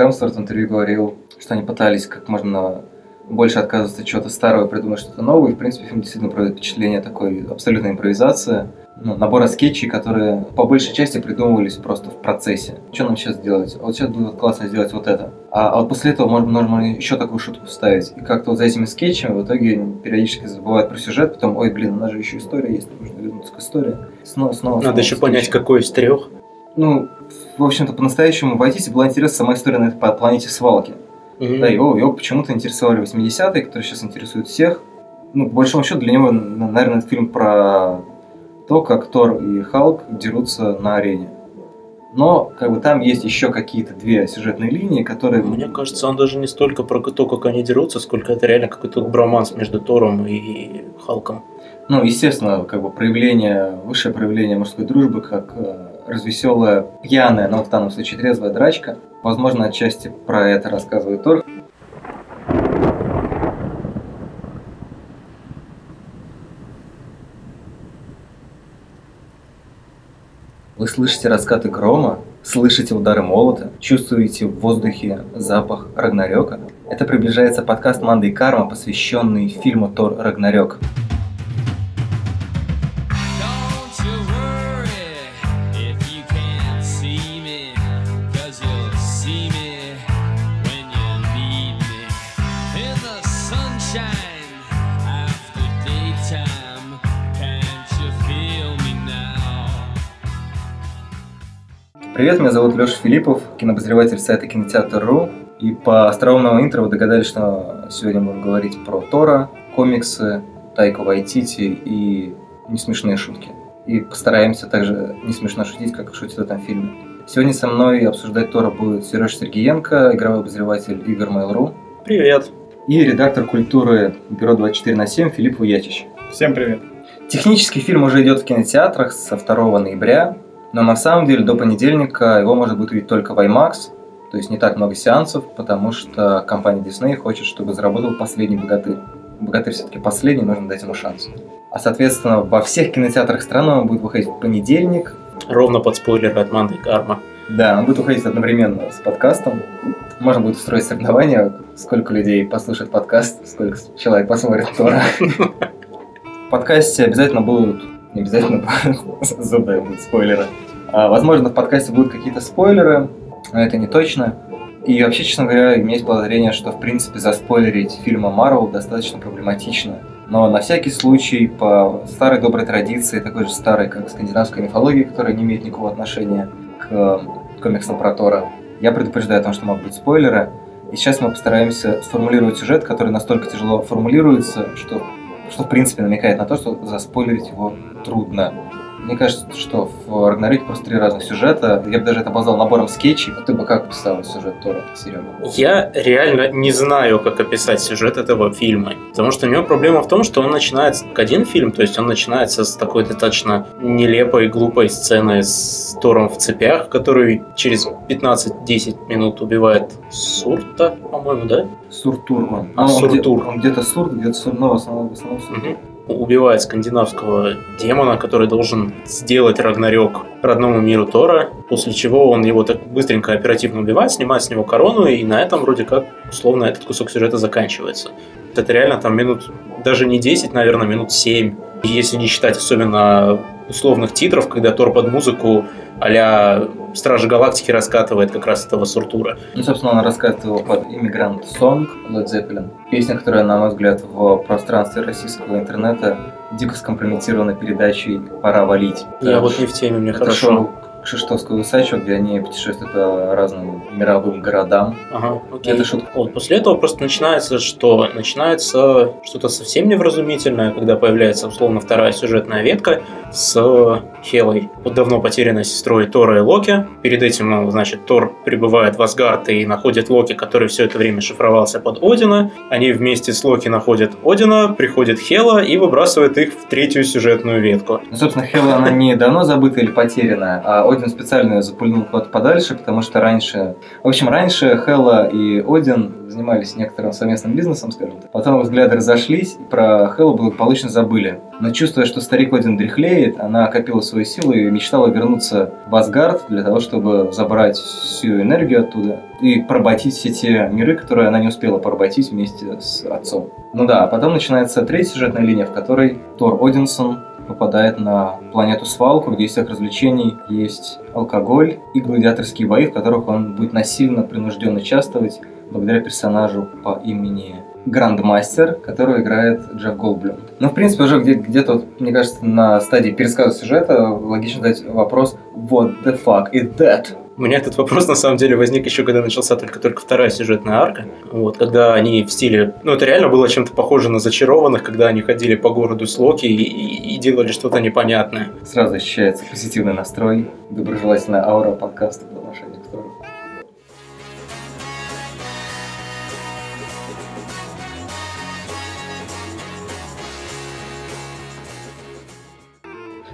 Хемсворт в интервью говорил, что они пытались как можно больше отказываться от чего-то старого и придумать что-то новое. И, в принципе, фильм действительно производит впечатление такой абсолютной импровизации. Ну, набора скетчей, которые по большей части придумывались просто в процессе. Что нам сейчас делать? Вот сейчас будет классно сделать вот это. А, а вот после этого можно, можно еще такую шутку вставить. И как-то вот за этими скетчами в итоге периодически забывают про сюжет, потом, ой, блин, у нас же еще история есть, нужно вернуться к истории. Снова, снова, Надо снова еще скетчи. понять, какой из трех. Ну, в общем-то, по-настоящему в IT была интересна сама история на этой планете свалки. Mm-hmm. Да, его, его почему-то интересовали 80-е, которые сейчас интересуют всех. Ну, по большому счету, для него, наверное, это фильм про то, как Тор и Халк дерутся на арене. Но как бы там есть еще какие-то две сюжетные линии, которые... Мне кажется, он даже не столько про то, как они дерутся, сколько это реально какой-то броманс между Тором и Халком. Ну, естественно, как бы проявление, высшее проявление мужской дружбы, как э, развеселая, пьяная, но в данном случае трезвая драчка. Возможно, отчасти про это рассказывает Тор. Вы слышите раскаты грома, слышите удары молота, чувствуете в воздухе запах Рагнарёка. Это приближается подкаст «Манда и Карма», посвященный фильму «Тор Рагнарёк». Привет, меня зовут Леша Филиппов, кинобозреватель сайта кинотеатр.ру. И по остроумному интро вы догадались, что сегодня будем говорить про Тора, комиксы, Тайку Вайтити и несмешные шутки. И постараемся также не смешно шутить, как шутит в этом фильме. Сегодня со мной обсуждать Тора будет Сереж Сергеенко, игровой обозреватель игр Mail.ru. Привет. И редактор культуры Бюро 24 на 7 Филипп Уячич. Всем привет. Технический фильм уже идет в кинотеатрах со 2 ноября. Но на самом деле до понедельника его можно будет увидеть только в IMAX, то есть не так много сеансов, потому что компания Disney хочет, чтобы заработал последний богатырь. Богатырь все-таки последний, нужно дать ему шанс. А соответственно, во всех кинотеатрах страны он будет выходить в понедельник. Ровно под спойлеры от Манды Карма. Да, он будет выходить одновременно с подкастом. Можно будет устроить соревнования, сколько людей послушает подкаст, сколько человек посмотрит Тора. В подкасте обязательно будут не обязательно задаю будут спойлеры. А, возможно, в подкасте будут какие-то спойлеры, но это не точно. И вообще, честно говоря, у меня есть подозрение, что, в принципе, заспойлерить фильмы Марвел достаточно проблематично. Но на всякий случай, по старой доброй традиции, такой же старой, как скандинавская мифология, которая не имеет никакого отношения к комиксам про Тора, я предупреждаю о том, что могут быть спойлеры. И сейчас мы постараемся сформулировать сюжет, который настолько тяжело формулируется, что что в принципе намекает на то, что заспойлерить его трудно. Мне кажется, что в Рагнарике просто три разных сюжета. Я бы даже это обозвал набором скетчей. Ты бы как писал сюжет Тора, Серега? Я реально не знаю, как описать сюжет этого фильма. Потому что у него проблема в том, что он начинается как один фильм, то есть он начинается с такой достаточно нелепой, глупой сцены с Тором в цепях, который через 15-10 минут убивает Сурта, по-моему, да? Суртур он. А, он, Суртур. Он, где-то Сурт, где-то Сурт, но в основном, в основном Суртур. Угу убивает скандинавского демона, который должен сделать Рагнарёк родному миру Тора, после чего он его так быстренько оперативно убивает, снимает с него корону, и на этом вроде как условно этот кусок сюжета заканчивается. Это реально там минут, даже не 10, наверное, минут 7. Если не считать особенно условных титров, когда Тор под музыку а Стражи Галактики раскатывает как раз этого Суртура. Ну, собственно, он раскатывал под Иммигрант Сонг Led Zeppelin. Песня, которая, на мой взгляд, в пространстве российского интернета дико скомпрометирована передачей «Пора валить». Я да. вот не в теме, мне Это хорошо. Шоу Кшиштовскую усачу, где они путешествуют по разным мировым городам. Ага, окей. Это шутка. Вот, после этого просто начинается что? Начинается что-то совсем невразумительное, когда появляется, условно, вторая сюжетная ветка с Хелой, вот давно потерянной сестрой Тора и Локи. Перед этим, ну, значит, Тор прибывает в Асгард и находит Локи, который все это время шифровался под Одина. Они вместе с Локи находят Одина, приходит Хела и выбрасывает их в третью сюжетную ветку. Ну, собственно, Хела, она не давно забыта или потеряна, а один специально запульнул куда-то подальше, потому что раньше... В общем, раньше Хелла и Один занимались некоторым совместным бизнесом, скажем так. Потом взгляды разошлись, и про Хэллу благополучно забыли. Но чувствуя, что старик Один дряхлеет, она копила свою силу и мечтала вернуться в Асгард для того, чтобы забрать всю энергию оттуда и поработить все те миры, которые она не успела поработить вместе с отцом. Ну да, а потом начинается третья сюжетная линия, в которой Тор Одинсон попадает на планету свалку, где есть всех развлечений, есть алкоголь и гладиаторские бои, в которых он будет насильно принужден участвовать благодаря персонажу по имени Грандмастер, которого играет Джефф Голдблюм. Ну, в принципе, уже где- где-то, вот, мне кажется, на стадии пересказа сюжета логично задать вопрос «What the fuck is that?» У меня этот вопрос на самом деле возник еще, когда начался только-только вторая сюжетная арка. Вот, когда они в стиле... Ну, это реально было чем-то похоже на зачарованных, когда они ходили по городу с Локи и, и- и делали что-то непонятное. Сразу ощущается позитивный настрой, доброжелательная аура подкаста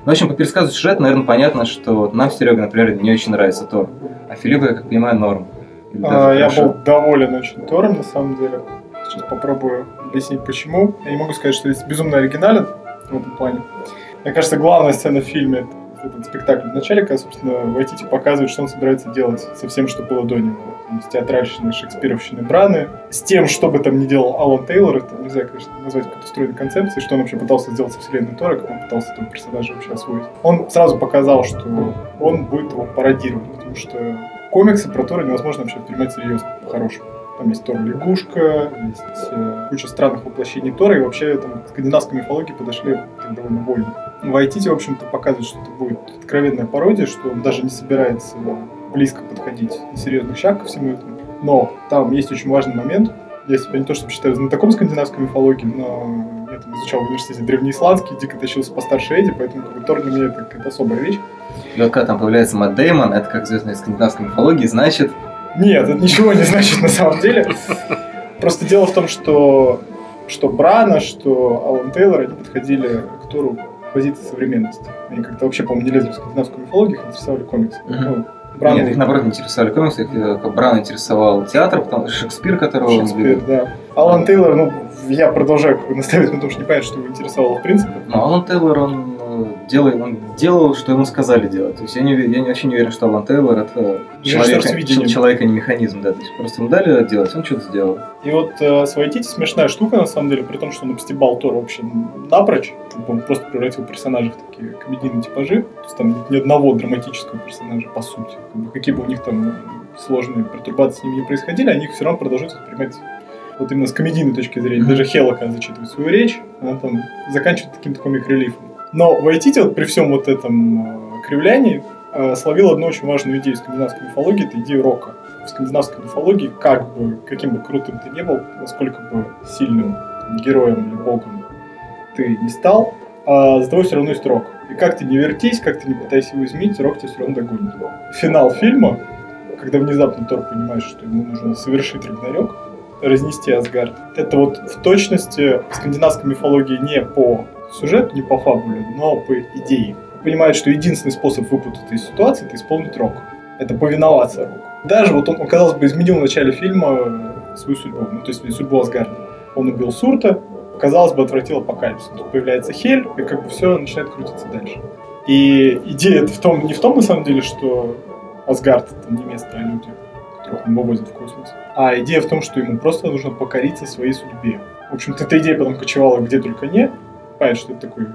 Ну, в общем, по пересказу сюжета, наверное, понятно, что нам с Серегой, например, не очень нравится Тор. А Филиппу, я как понимаю, норм. А, Я хорошо. был доволен очень Тором, на самом деле. Сейчас попробую объяснить, почему. Я не могу сказать, что здесь безумно оригинален в этом плане. Мне кажется, главная сцена в фильме это этот спектакль в начале, когда, собственно, Вайтити показывает, что он собирается делать со всем, что было до него. С театральщиной, шекспировщиной Браны, с тем, что бы там ни делал Алан Тейлор, это нельзя, конечно, назвать какой-то стройной концепцией, что он вообще пытался сделать со вселенной Тора, как он пытался этого персонажа вообще освоить. Он сразу показал, что он будет его пародировать, потому что комиксы про Тора невозможно вообще принимать серьезно, по-хорошему. Там есть Тор лягушка, есть э, куча странных воплощений Тора, и вообще там к скандинавской мифологии подошли так довольно вольно. Вайтити, в общем-то, показывает, что это будет откровенная пародия, что он даже не собирается близко подходить на серьезных шаг ко всему этому. Но там есть очень важный момент. Я себя не то чтобы считаю знатоком скандинавской мифологии, но я там изучал в университете древнеисландский, дико тащился постарше Эдди, поэтому как бы, Тор для меня это какая-то особая вещь. И вот когда там появляется Мэтт Деймон, это как из скандинавской мифологии, значит, Нет, это ничего не значит на самом деле. Просто дело в том, что что Брана, что Алан Тейлор, они подходили к Тору с позиции современности. Они как-то вообще, по-моему, не лезли в скандинавскую мифологию, их интересовали комиксы. Мгм. Ну, Брана Нет, их наоборот не интересовали комиксы, их э, как Бран интересовал театр, потом Шекспир, которого он Шекспир, любил. да. Алан Тейлор, ну, я продолжаю настаивать на том, что не понятно, что его интересовало в принципе. Но Алан Тейлор, он, делает, он делал, что ему сказали делать. То есть я, не, я не, вообще не уверен, что Алан Тейлор это человек, человек, а не механизм. Да. То есть просто ему дали делать, он что-то сделал. И вот э, с Вайтити смешная штука, на самом деле, при том, что он обстебал Тора вообще напрочь, как бы он просто превратил персонажей в такие комедийные типажи. То есть там ни одного драматического персонажа, по сути. Как бы, какие бы у них там сложные пертурбации с ними не происходили, они их все равно продолжают воспринимать вот именно с комедийной точки зрения. Даже когда зачитывает свою речь, она там заканчивает каким-то комик-релифом. Но Вайтити вот при всем вот этом э, кривлянии э, словил одну очень важную идею скандинавской мифологии, это идею рока. В скандинавской мифологии, как бы, каким бы крутым ты не был, насколько бы сильным героем или богом ты не стал, а за тобой все равно есть рок. И как ты не вертись, как ты не пытайся его изменить, рок тебя все равно догонит. Финал фильма, когда внезапно Тор понимает, что ему нужно совершить Рагнарёк, разнести Асгард, это вот в точности в скандинавской мифологии не по сюжету, не по фабуле, но по идее. Понимает, что единственный способ выпутаться из ситуации – это исполнить рок. Это повиноваться року. Даже вот он, казалось бы, изменил в начале фильма э, свою судьбу, ну, то есть судьбу Асгарда. Он убил Сурта, казалось бы, отвратил апокалипсис. Тут появляется Хель, и как бы все начинает крутиться дальше. И идея в том, не в том, на самом деле, что Асгард это не место, а люди, которых он вывозит в космос. А идея в том, что ему просто нужно покориться своей судьбе. В общем-то, эта идея потом кочевала где только не. Понятно, что это такой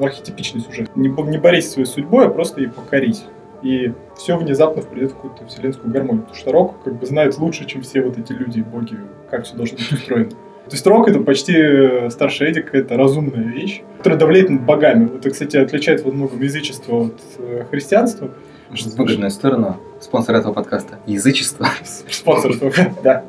архетипичный сюжет. Не, не борись со своей судьбой, а просто ей покорись. И все внезапно придет в какую-то вселенскую гармонию. Потому что Рок как бы знает лучше, чем все вот эти люди и боги, как все должно быть устроено. То есть Рок это почти э, старшая Эдди, какая-то разумная вещь, которая давляет над богами. Это, кстати, отличает во многом язычество от э, христианства. Выгодная сторона. Спонсор этого подкаста. Язычество. Спонсорство, да.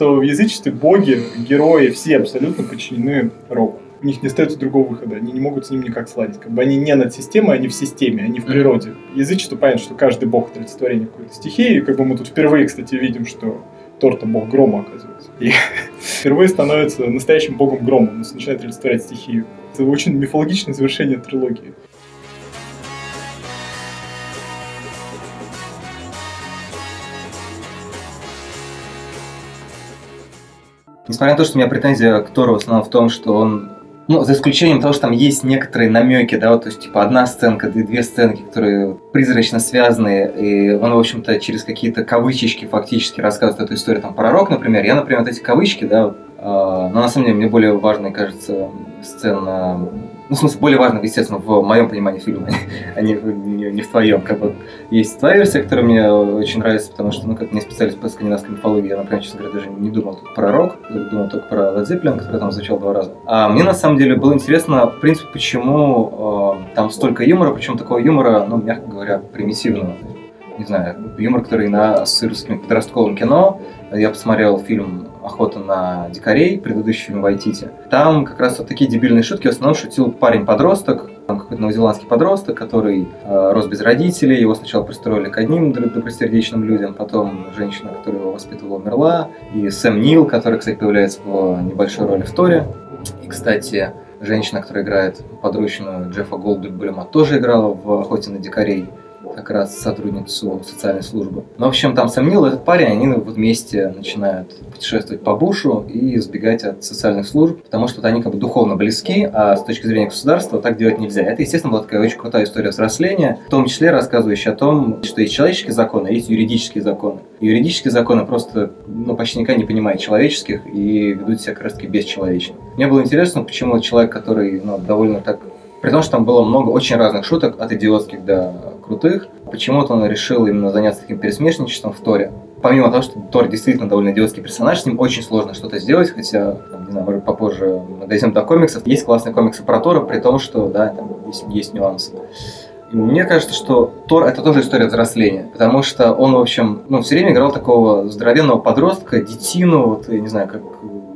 То в язычестве боги, герои, все абсолютно подчинены Року. У них не остается другого выхода, они не могут с ним никак сладить. Как бы они не над системой, они в системе, они в природе. Язычество понятно, что каждый бог олицетворение какой-то стихии. И как бы мы тут впервые, кстати, видим, что Тор-то бог грома, оказывается. И впервые становится настоящим богом грома, он начинает олицетворять стихию. Это очень мифологичное завершение трилогии. Несмотря на то, что у меня претензия к Тору в основном в том, что он ну, за исключением того, что там есть некоторые намеки, да, вот, то есть, типа, одна сценка, две, две сценки, которые призрачно связаны, и он, в общем-то, через какие-то кавычечки фактически рассказывает эту историю, там, пророк, например. Я, например, вот эти кавычки, да, вот, э, но на самом деле мне более важной кажется сцена ну, в смысле, более важно, естественно, в моем понимании фильма, а не, не, не в твоем. Как бы есть твоя версия, которая мне очень нравится, потому что, ну, как не специалист по скандинавской мифологии, я, например, честно говоря, даже не думал тут про рок, думал только про Led который там звучал два раза. А мне, на самом деле, было интересно, в принципе, почему э, там столько юмора, причем такого юмора, ну, мягко говоря, примитивного не знаю, юмор, который на ассоциируется с подростковым кино. Я посмотрел фильм «Охота на дикарей», предыдущий фильм «Вайтити». Там как раз вот такие дебильные шутки. В основном шутил парень-подросток, там какой-то новозеландский подросток, который э, рос без родителей. Его сначала пристроили к одним добросердечным людям, потом женщина, которая его воспитывала, умерла. И Сэм Нил, который, кстати, появляется в небольшой роли в Торе. И, кстати, женщина, которая играет подручную Джеффа Голдблюма, тоже играла в «Охоте на дикарей» как раз сотрудницу социальной службы. Ну, в общем, там сомнил этот парень, они вот вместе начинают путешествовать по бушу и избегать от социальных служб, потому что вот они как бы духовно близки, а с точки зрения государства так делать нельзя. Это, естественно, была такая очень крутая история взросления, в том числе рассказывающая о том, что есть человеческие законы, а есть юридические законы. Юридические законы просто ну, почти никогда не понимают человеческих и ведут себя как раз таки бесчеловечно. Мне было интересно, почему человек, который ну, довольно так при том, что там было много очень разных шуток, от идиотских до крутых. Почему-то он решил именно заняться таким пересмешничеством в Торе. Помимо того, что Тор действительно довольно идиотский персонаж, с ним очень сложно что-то сделать, хотя, не знаю, может попозже дойдем до комиксов. Есть классные комиксы про Тора, при том, что, да, там есть, есть нюансы. И мне кажется, что Тор это тоже история взросления, потому что он, в общем, ну, все время играл такого здоровенного подростка, детину, вот, я не знаю, как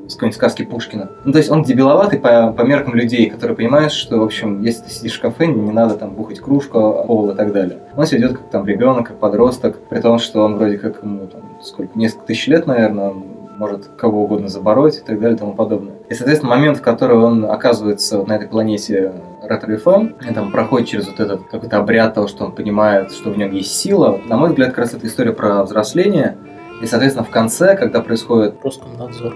с какой-нибудь сказки Пушкина. Ну, то есть он дебиловатый по, по меркам людей, которые понимают, что, в общем, если ты сидишь в кафе, не надо там бухать кружку, пол и так далее. Он себя ведет как там ребенок, как подросток, при том, что он вроде как ему там сколько, несколько тысяч лет, наверное, он может кого угодно забороть и так далее и тому подобное. И, соответственно, момент, в который он оказывается вот на этой планете Ретро FM, и там проходит через вот этот какой-то обряд того, что он понимает, что в нем есть сила. На мой взгляд, как раз эта история про взросление. И, соответственно, в конце, когда происходит... Роскомнадзор.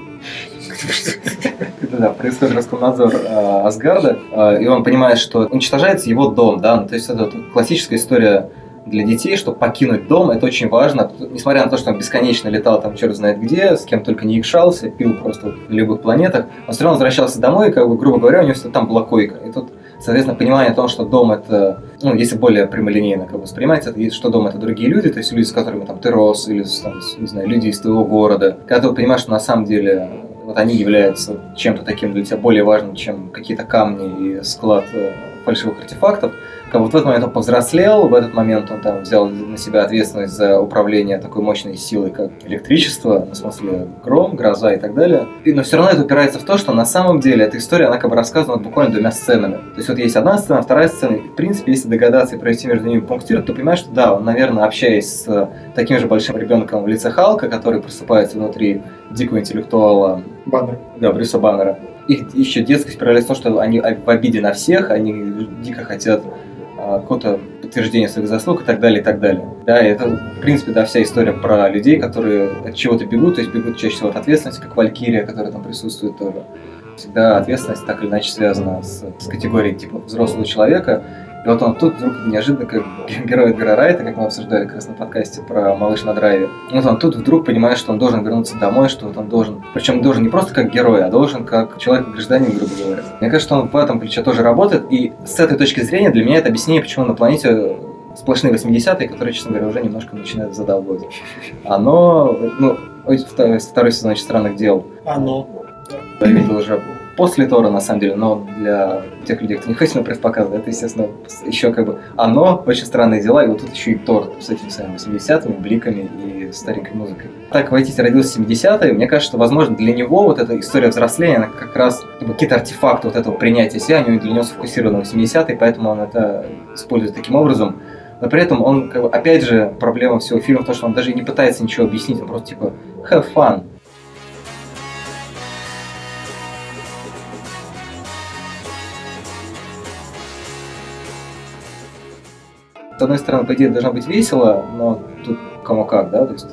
Да, происходит Роскомнадзор э, Асгарда, э, и он понимает, что уничтожается его дом, да, ну, то есть это классическая история для детей, чтобы покинуть дом, это очень важно. Несмотря на то, что он бесконечно летал там черт знает где, с кем только не икшался, пил просто на любых планетах, он все равно возвращался домой, и, как бы, грубо говоря, у него там была койка. И тут Соответственно, понимание о том, что дом это, ну, если более прямолинейно как бы воспринимается, это, что дом это другие люди, то есть люди, с которыми там ты рос, или там, не знаю, люди из твоего города. Когда ты понимаешь, что на самом деле вот они являются чем-то таким для тебя более важным, чем какие-то камни и склад э, фальшивых артефактов, как вот в этот момент он повзрослел, в этот момент он там взял на себя ответственность за управление такой мощной силой, как электричество, в смысле гром, гроза и так далее. И, но все равно это упирается в то, что на самом деле эта история, она как бы рассказана буквально двумя сценами. То есть вот есть одна сцена, вторая сцена, и, в принципе, если догадаться и провести между ними пунктир, то понимаешь, что да, он, наверное, общаясь с таким же большим ребенком в лице Халка, который просыпается внутри дикого интеллектуала Баннер. Да, Брюса Баннера. Их еще детскость проявляется в том, что они в обиде на всех, они дико хотят а, какого-то подтверждения своих заслуг и так далее, и так далее. Да, и это, в принципе, да, вся история про людей, которые от чего-то бегут, то есть бегут чаще всего от ответственности, как Валькирия, которая там присутствует тоже. Всегда ответственность так или иначе связана с, с категорией типа взрослого человека, и вот он тут вдруг неожиданно, как герой Эдгара Райта, как мы обсуждали как раз на подкасте про «Малыш на драйве», вот он тут вдруг понимает, что он должен вернуться домой, что вот он должен, причем должен не просто как герой, а должен как человек-гражданин, грубо говоря. Мне кажется, что он в этом ключе тоже работает, и с этой точки зрения для меня это объяснение, почему на планете сплошные 80-е, которые, честно говоря, уже немножко начинают задолбать. Оно, ну, второй, сезон «Очень странных дел». Оно. Я видел уже после Тора, на самом деле, но для тех людей, кто не хочет на пресс-показы, это, естественно, еще как бы оно, очень странные дела, и вот тут еще и Тор с этими самыми 80-ми, бликами и старенькой музыкой. Так, Вайтити родился в 70-е, мне кажется, что, возможно, для него вот эта история взросления, она как раз как какие-то артефакты вот этого принятия себя, они для него сфокусированы в 70-е, поэтому он это использует таким образом. Но при этом он, как бы, опять же, проблема всего фильма в том, что он даже не пытается ничего объяснить, он просто типа have fun. С одной стороны, по идее, должно быть весело, но тут кому как, да, то есть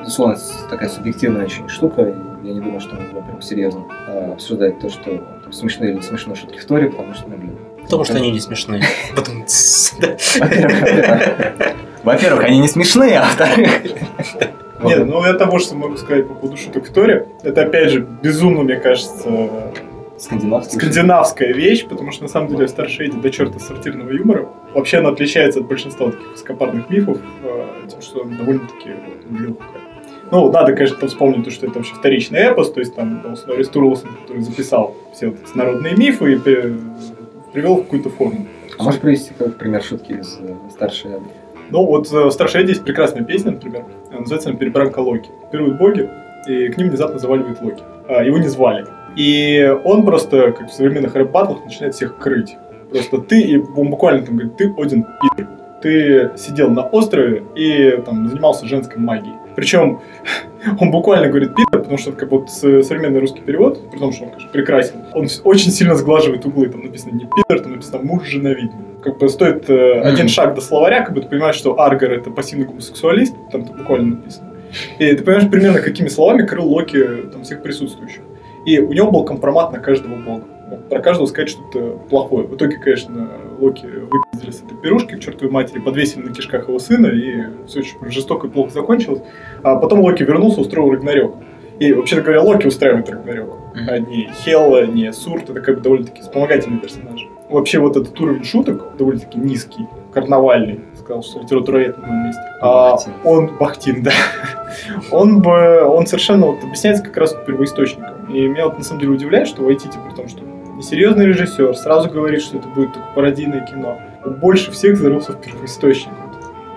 безусловно, с- такая субъективная очень штука. и Я не думаю, что нужно прям серьезно а, обсуждать то, что там, смешные или не смешные шутки в Торе, потому что, ну, блин. Потому что они не смешные. Потом да. Во-первых, во-первых, во-первых, они не смешные, а во-вторых... Нет, ну я того, что могу сказать по поводу шуток в Торе, это опять же безумно, мне кажется, Скандинавский. скандинавская вещь, потому что на самом деле в Старшей Эдди до черта сортирного юмора. Вообще она отличается от большинства таких высокопарных мифов, э, тем, что она довольно-таки легкая. Ну, надо, конечно, вспомнить то, что это вообще вторичный эпос, то есть там был Снорри Стурлсон, который записал все вот эти народные мифы и привел в какую-то форму. А можешь привести как пример шутки из э, старшей Эдды? Ну, вот э, в Старшей Эдди есть прекрасная песня, например, называется она «Перебранка Локи». Первые боги, и к ним внезапно заваливает Локи. А, его не звали. И он просто, как в современных рэп-баттлах, начинает всех крыть. Просто ты, и он буквально там говорит, ты Один пидор. Ты сидел на острове и там занимался женской магией. Причем он буквально говорит пидор, потому что как вот современный русский перевод, при том, что он, конечно, прекрасен, он очень сильно сглаживает углы. Там написано не пидор, там написано муж жена ведьма. Как бы стоит э, один Мгм. шаг до словаря, как бы ты понимаешь, что Аргар это пассивный гомосексуалист, там это буквально написано. И ты понимаешь примерно, какими словами крыл Локи там, всех присутствующих. И у него был компромат на каждого бога. Про каждого сказать что-то плохое. В итоге, конечно, Локи выпиздили с этой пирушки к чертовой матери, подвесили на кишках его сына, и все очень жестоко и плохо закончилось. А потом Локи вернулся, устроил Рагнарёк. И, вообще-то говоря, Локи устраивает Рагнарёк. А не Хелла, не Сурт, это как бы довольно-таки вспомогательный персонаж. Вообще вот этот уровень шуток довольно-таки низкий, карнавальный, сказал, что литературовед на моем месте. А, Бахтин. он Бахтин, да. Он бы, он совершенно вот объясняется как раз первоисточником. И меня вот на самом деле удивляет, что Вайтити, при том, что несерьезный режиссер, сразу говорит, что это будет только пародийное кино. Он больше всех зарылся в первоисточник.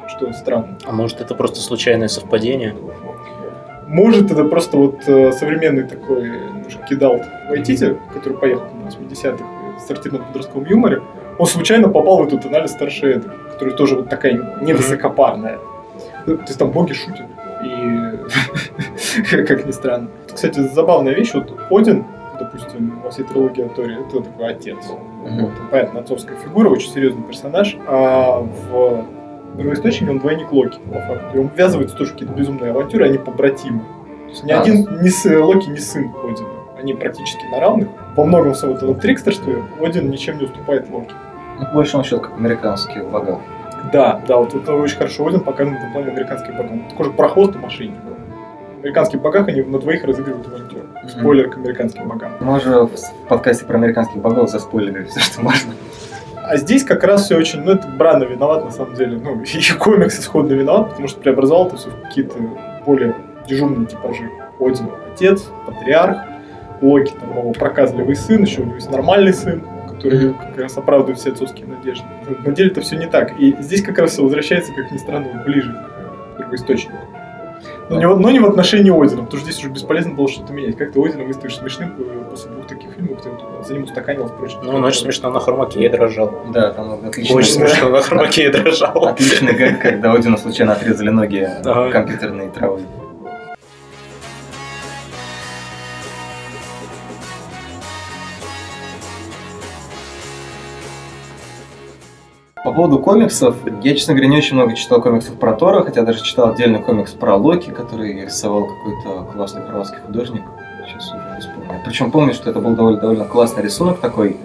Что странно. А может это просто случайное совпадение? Может, это просто вот э, современный такой немножко кидал Вайтити, который поехал на 80-х в сортирном подростковом юморе, он случайно попал в эту тональность старшей Эды, которая тоже вот такая невысокопарная. Ну, То есть там боги шутят. И как ни странно. Кстати, забавная вещь, вот Один, допустим, во всей трилогии о Торе, это такой отец. Мгм. Вот, понятно, отцовская фигура, очень серьезный персонаж. А в первоисточнике он двойник Локи, по факту. И он ввязывается тоже какие-то безумные авантюры, они побратимы. То есть ни А. один ни с, Локи, ни сын Одина. Они практически на равных. Во многом в своем вот этом трикстерстве Один ничем не уступает Локи. Ну, по большому счету, как американские бога. Да, да, вот это очень хорошо Один показан в плане американских богов. Он такой же прохвост и мошенник. Американских богах они на двоих разыгрывают авантюру. Спойлер к американским богам. Уже в подкасте про американских богов заспойлерили все, что можно. А здесь как раз все очень, ну это Брана виноват на самом деле, ну и комикс исходно виноват, потому что преобразовал это все в какие-то более дежурные типажи. Один отец, патриарх, Локи там его проказливый сын, еще у него есть нормальный сын, который как раз оправдывает все отцовские надежды. На деле это все не так. И здесь как раз все возвращается, как ни странно, ближе к первоисточнику. Но не, в- но не в отношении Одина, потому что здесь уже бесполезно было что-то менять. Как ты Одина выставишь смешным э, после двух таких фильмов, где за ним устаканилось прочее. Ну, он очень смешно на хромаке дрожал. Да, там отлично. Очень смешно на хромаке дрожал. Отличный гэг, когда Одину случайно отрезали ноги Ага. компьютерной травой. По поводу комиксов, я, честно говоря, не очень много читал комиксов про Тора, хотя даже читал отдельный комикс про Локи, который рисовал какой-то классный хорватский художник. Сейчас уже не вспомню. Причем помню, что это был довольно, довольно классный рисунок такой,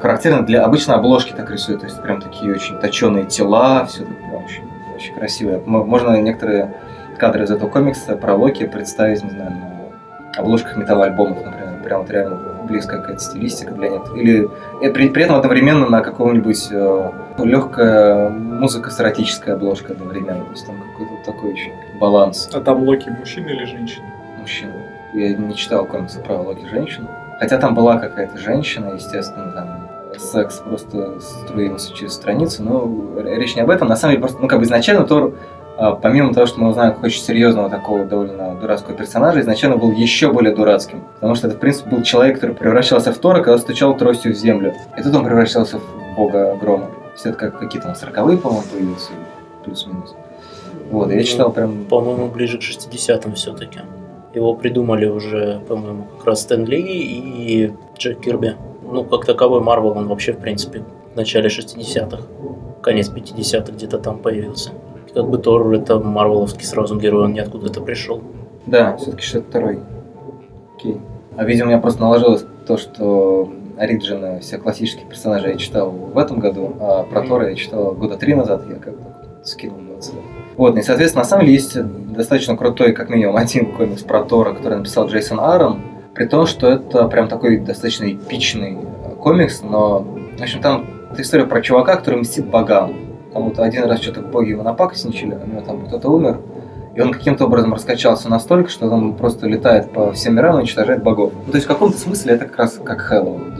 характерный для обычной обложки так рисуют, то есть прям такие очень точеные тела, все прям очень, очень красиво. Можно некоторые кадры из этого комикса про Локи представить, не знаю, на обложках металлоальбомов, например, прям вот реально близкая какая-то стилистика для некоторых. Или э, при, при этом одновременно на каком-нибудь э, легкая музыка с эротической обложкой одновременно. То есть там какой-то такой еще баланс А там Локи мужчина или женщина? мужчин. Я не читал комиксы про Локи женщин. Хотя там была какая-то женщина, естественно, там секс просто струился через страницу, но речь не об этом. На самом деле, просто, ну, как бы изначально Тор, а, помимо того, что мы узнаем очень серьезного такого довольно дурацкого персонажа, изначально был еще более дурацким. Потому что это, в принципе, был человек, который превращался в Тора, когда стучал тростью в землю. И тут он превращался в бога грома. Все это как какие-то там сороковые, по-моему, появился, плюс-минус. Вот, я читал прям... По-моему, ближе к 60-м все-таки. Его придумали уже, по-моему, как раз Стэн Ли и Джек Кирби. Ну, как таковой Марвел, он вообще, в принципе, в начале 60-х, конец 50-х где-то там появился. Как бы Тор это марвеловский сразу герой, он ниоткуда это пришел. Да, все-таки 62-й. Окей. А видимо, у меня просто наложилось то, что Ориджины всех классических персонажей я читал в этом году, а про Тора я читал года три назад, я как-то скинул отсюда. Вот, и, соответственно, на самом деле есть достаточно крутой, как минимум, один комикс про Тора, который написал Джейсон Аарон, при том, что это прям такой достаточно эпичный комикс, но, в общем, там это история про чувака, который мстит богам. Там вот один раз что-то боги его напакостничали, у него там кто-то умер, и он каким-то образом раскачался настолько, что он просто летает по всем мирам и уничтожает богов. Ну, то есть в каком-то смысле это как раз как Хэллоу действует.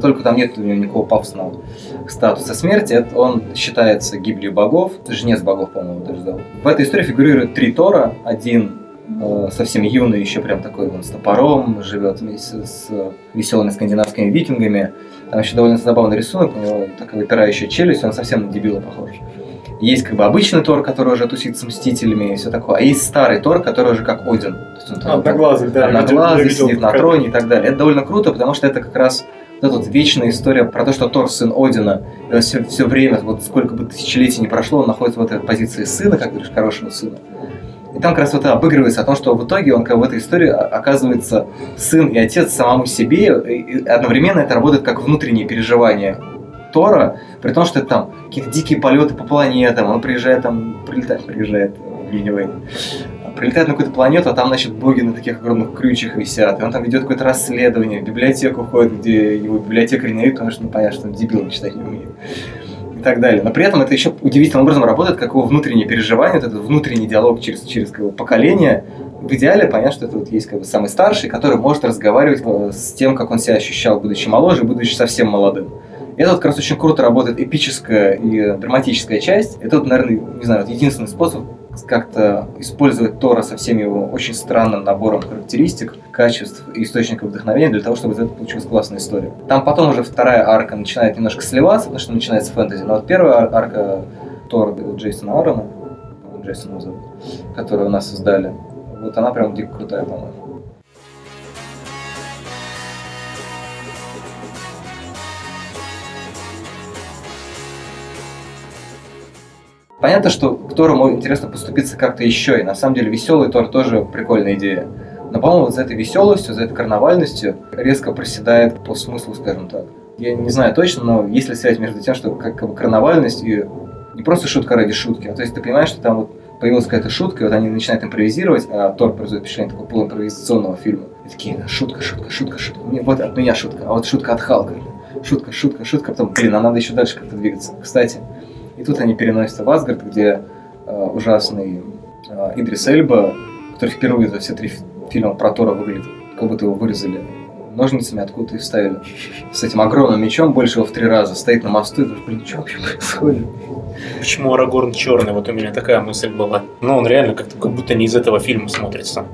Но только там нет у него никакого пафосного статуса смерти. Это он считается гибелью богов. Жнец богов, по-моему, даже зовут. В этой истории фигурирует три Тора. Один э, совсем юный, еще прям такой он с топором, живет вместе с веселыми скандинавскими викингами. Там еще довольно забавный рисунок, у него такая выпирающая челюсть, он совсем на дебила похож. Есть как бы обычный Тор, который уже тусит с Мстителями и все такое, а есть старый Тор, который уже как Один. То есть он, одноглазый, да. Одноглазый, видел, сидит на троне и так далее. Это довольно круто, потому что это как раз вот эта вот вечная история про то, что Тор сын Одина, и он все, все время, вот сколько бы тысячелетий не прошло, он находится в этой позиции сына, как говоришь, хорошего сына. И там как раз вот обыгрывается о том, что в итоге он как в этой истории оказывается сын и отец самому себе, и одновременно это работает как внутреннее переживание Тора, при том, что это там какие-то дикие полеты по планетам, он приезжает там, прилетает, приезжает Геневей, прилетает на какую-то планету, а там, значит, боги на таких огромных крючьях висят, и он там ведет какое-то расследование, в библиотеку ходит, где его библиотекарь не потому что, ну, понятно, что он дебил, читать не умеет и так далее. Но при этом это еще удивительным образом работает, как его внутреннее переживание, вот этот внутренний диалог через, через как бы, поколение. В идеале понятно, что это вот есть как бы самый старший, который может разговаривать э, с тем, как он себя ощущал, будучи моложе, будучи совсем молодым. И это вот как раз очень круто работает эпическая и драматическая часть. Это вот, наверное, не знаю, вот единственный способ как-то использовать Тора со всеми его очень странным набором характеристик, качеств и источников вдохновения для того, чтобы из этого получилась классная история. Там потом уже вторая арка начинает немножко сливаться, потому что начинается фэнтези. Но вот первая арка Тора Джейсона Аарона, Джейсона зовут, которую у нас создали, вот она прям дико крутая, по-моему. Понятно, что к Тору интересно поступиться как-то еще, и на самом деле веселый Тор тоже прикольная идея. Но, по-моему, вот за этой веселостью, за этой карнавальностью резко проседает по смыслу, скажем так. Я не знаю точно, но есть ли связь между тем, что как, как бы карнавальность и не просто шутка ради шутки, а то есть ты понимаешь, что там вот появилась какая-то шутка, и вот они начинают импровизировать, а Тор производит впечатление такого полуимпровизационного фильма. И такие, шутка, шутка, шутка, шутка. Мне, вот от меня шутка, а вот шутка от Халка. Шутка, шутка, шутка, потом, блин, а надо еще дальше как-то двигаться. Кстати, и тут они переносятся в Асгард, где э, ужасный э, Идрис Эльба, который впервые за все три фильма про Тора выглядит, как будто его вырезали ножницами откуда-то и вставили. С этим огромным мечом, больше его в три раза, стоит на мосту и думаешь, блин, что вообще происходит? Почему Арагорн черный? Вот у меня такая мысль была. Ну, он реально как-то как будто не из этого фильма смотрится.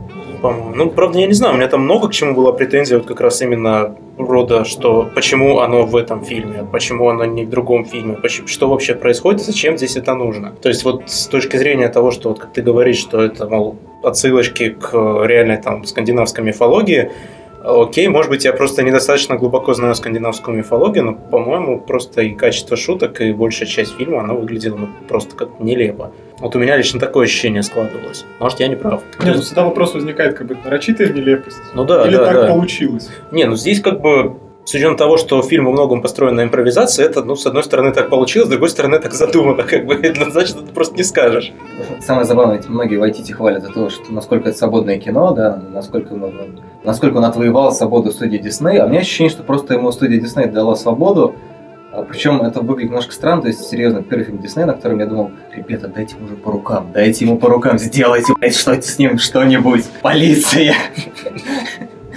Ну, правда, я не знаю, у меня там много к чему была претензия, вот как раз именно рода, что почему оно в этом фильме, почему оно не в другом фильме, почему, что вообще происходит, зачем здесь это нужно. То есть вот с точки зрения того, что вот как ты говоришь, что это, мол, отсылочки к реальной там скандинавской мифологии, Окей, может быть, я просто недостаточно глубоко знаю скандинавскую мифологию, но, по-моему, просто и качество шуток, и большая часть фильма, она выглядела ну, просто как нелепо. Вот у меня лично такое ощущение складывалось. Может, я не прав. Не, ну всегда вопрос возникает, как бы нарочитая нелепость. Ну да, Или да, так да. получилось. Не, ну здесь как бы с учетом того, что фильм во многом построен на импровизации, это, ну, с одной стороны, так получилось, с другой стороны, так задумано, как бы, значит, это просто не скажешь. Самое забавное, ведь многие в IT хвалят за то, что насколько это свободное кино, да, насколько, насколько он отвоевал свободу студии Дисней, а у меня ощущение, что просто ему студия Дисней дала свободу, а причем это выглядит немножко странно, то есть, серьезно, первый фильм Диснея, на котором я думал, ребята, дайте ему уже по рукам, дайте ему по рукам, сделайте, блядь, что с ним что-нибудь, полиция.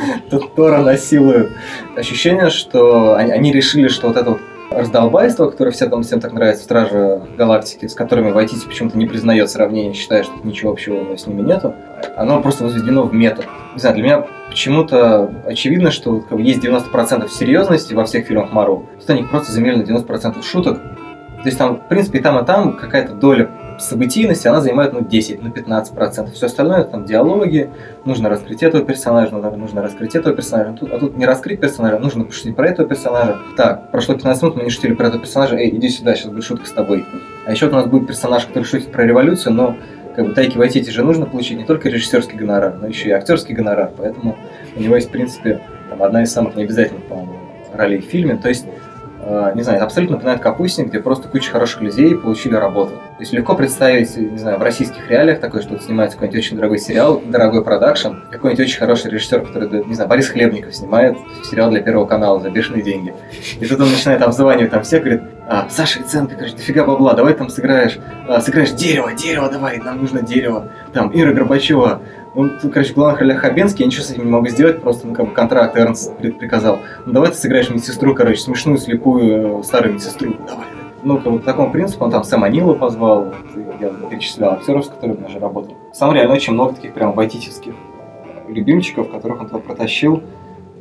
Тут Тора насилуют. Ощущение, что они, решили, что вот это вот раздолбайство, которое всем, там, всем так нравится в Страже Галактики, с которыми Вайтити почему-то не признает сравнение, считая, что ничего общего с ними нету, оно просто возведено в метод. Не знаю, для меня почему-то очевидно, что как бы, есть 90% серьезности во всех фильмах Марвел. Тут они просто замерили на 90% шуток. То есть там, в принципе, и там, и там какая-то доля событийности, она занимает ну, 10, ну 15%. Все остальное там диалоги, нужно раскрыть этого персонажа, нужно, нужно раскрыть этого персонажа. Тут, а тут не раскрыть персонажа, нужно пошутить про этого персонажа. Так, прошло 15 минут, мы не шутили про этого персонажа, эй, иди сюда, сейчас будет шутка с тобой. А еще у нас будет персонаж, который шутит про революцию, но как бы Тайки Вайтити же нужно получить не только режиссерский гонорар, но еще и актерский гонорар. Поэтому у него есть, в принципе, там, одна из самых необязательных, по-моему, ролей в фильме. То есть не знаю, абсолютно напоминает капустник, где просто куча хороших людей получили работу. То есть легко представить, не знаю, в российских реалиях такое, что снимается какой-нибудь очень дорогой сериал, дорогой продакшн, какой-нибудь очень хороший режиссер, который, не знаю, Борис Хлебников снимает сериал для Первого канала за бешеные деньги. И тут он начинает обзванивать там всех, говорит, а, Саша Иценко, короче, дофига бабла, давай там сыграешь, а, сыграешь дерево, дерево давай, нам нужно дерево. Там Ира Горбачева, он, короче, в главных ролях Хабенский, я ничего с этим не могу сделать, просто, ну, как бы, контракт Эрнст приказал. Ну, давай ты сыграешь медсестру, короче, смешную, слепую, э, старую медсестру, давай. Ну, как бы, по такому принципу, он там Сэма Нила позвал, я перечислял актеров, с которыми он же работал. Сам реально очень много таких прям байтических э, любимчиков, которых он туда протащил.